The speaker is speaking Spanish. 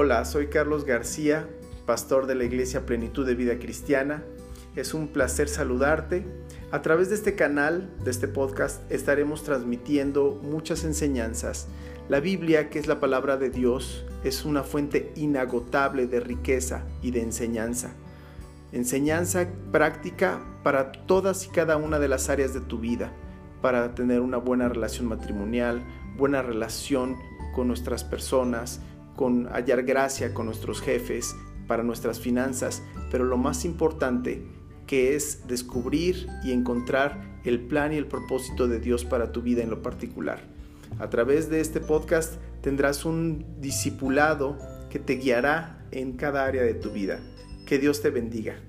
Hola, soy Carlos García, pastor de la Iglesia Plenitud de Vida Cristiana. Es un placer saludarte. A través de este canal, de este podcast, estaremos transmitiendo muchas enseñanzas. La Biblia, que es la palabra de Dios, es una fuente inagotable de riqueza y de enseñanza. Enseñanza práctica para todas y cada una de las áreas de tu vida, para tener una buena relación matrimonial, buena relación con nuestras personas, con hallar gracia con nuestros jefes, para nuestras finanzas, pero lo más importante que es descubrir y encontrar el plan y el propósito de Dios para tu vida en lo particular. A través de este podcast tendrás un discipulado que te guiará en cada área de tu vida. Que Dios te bendiga.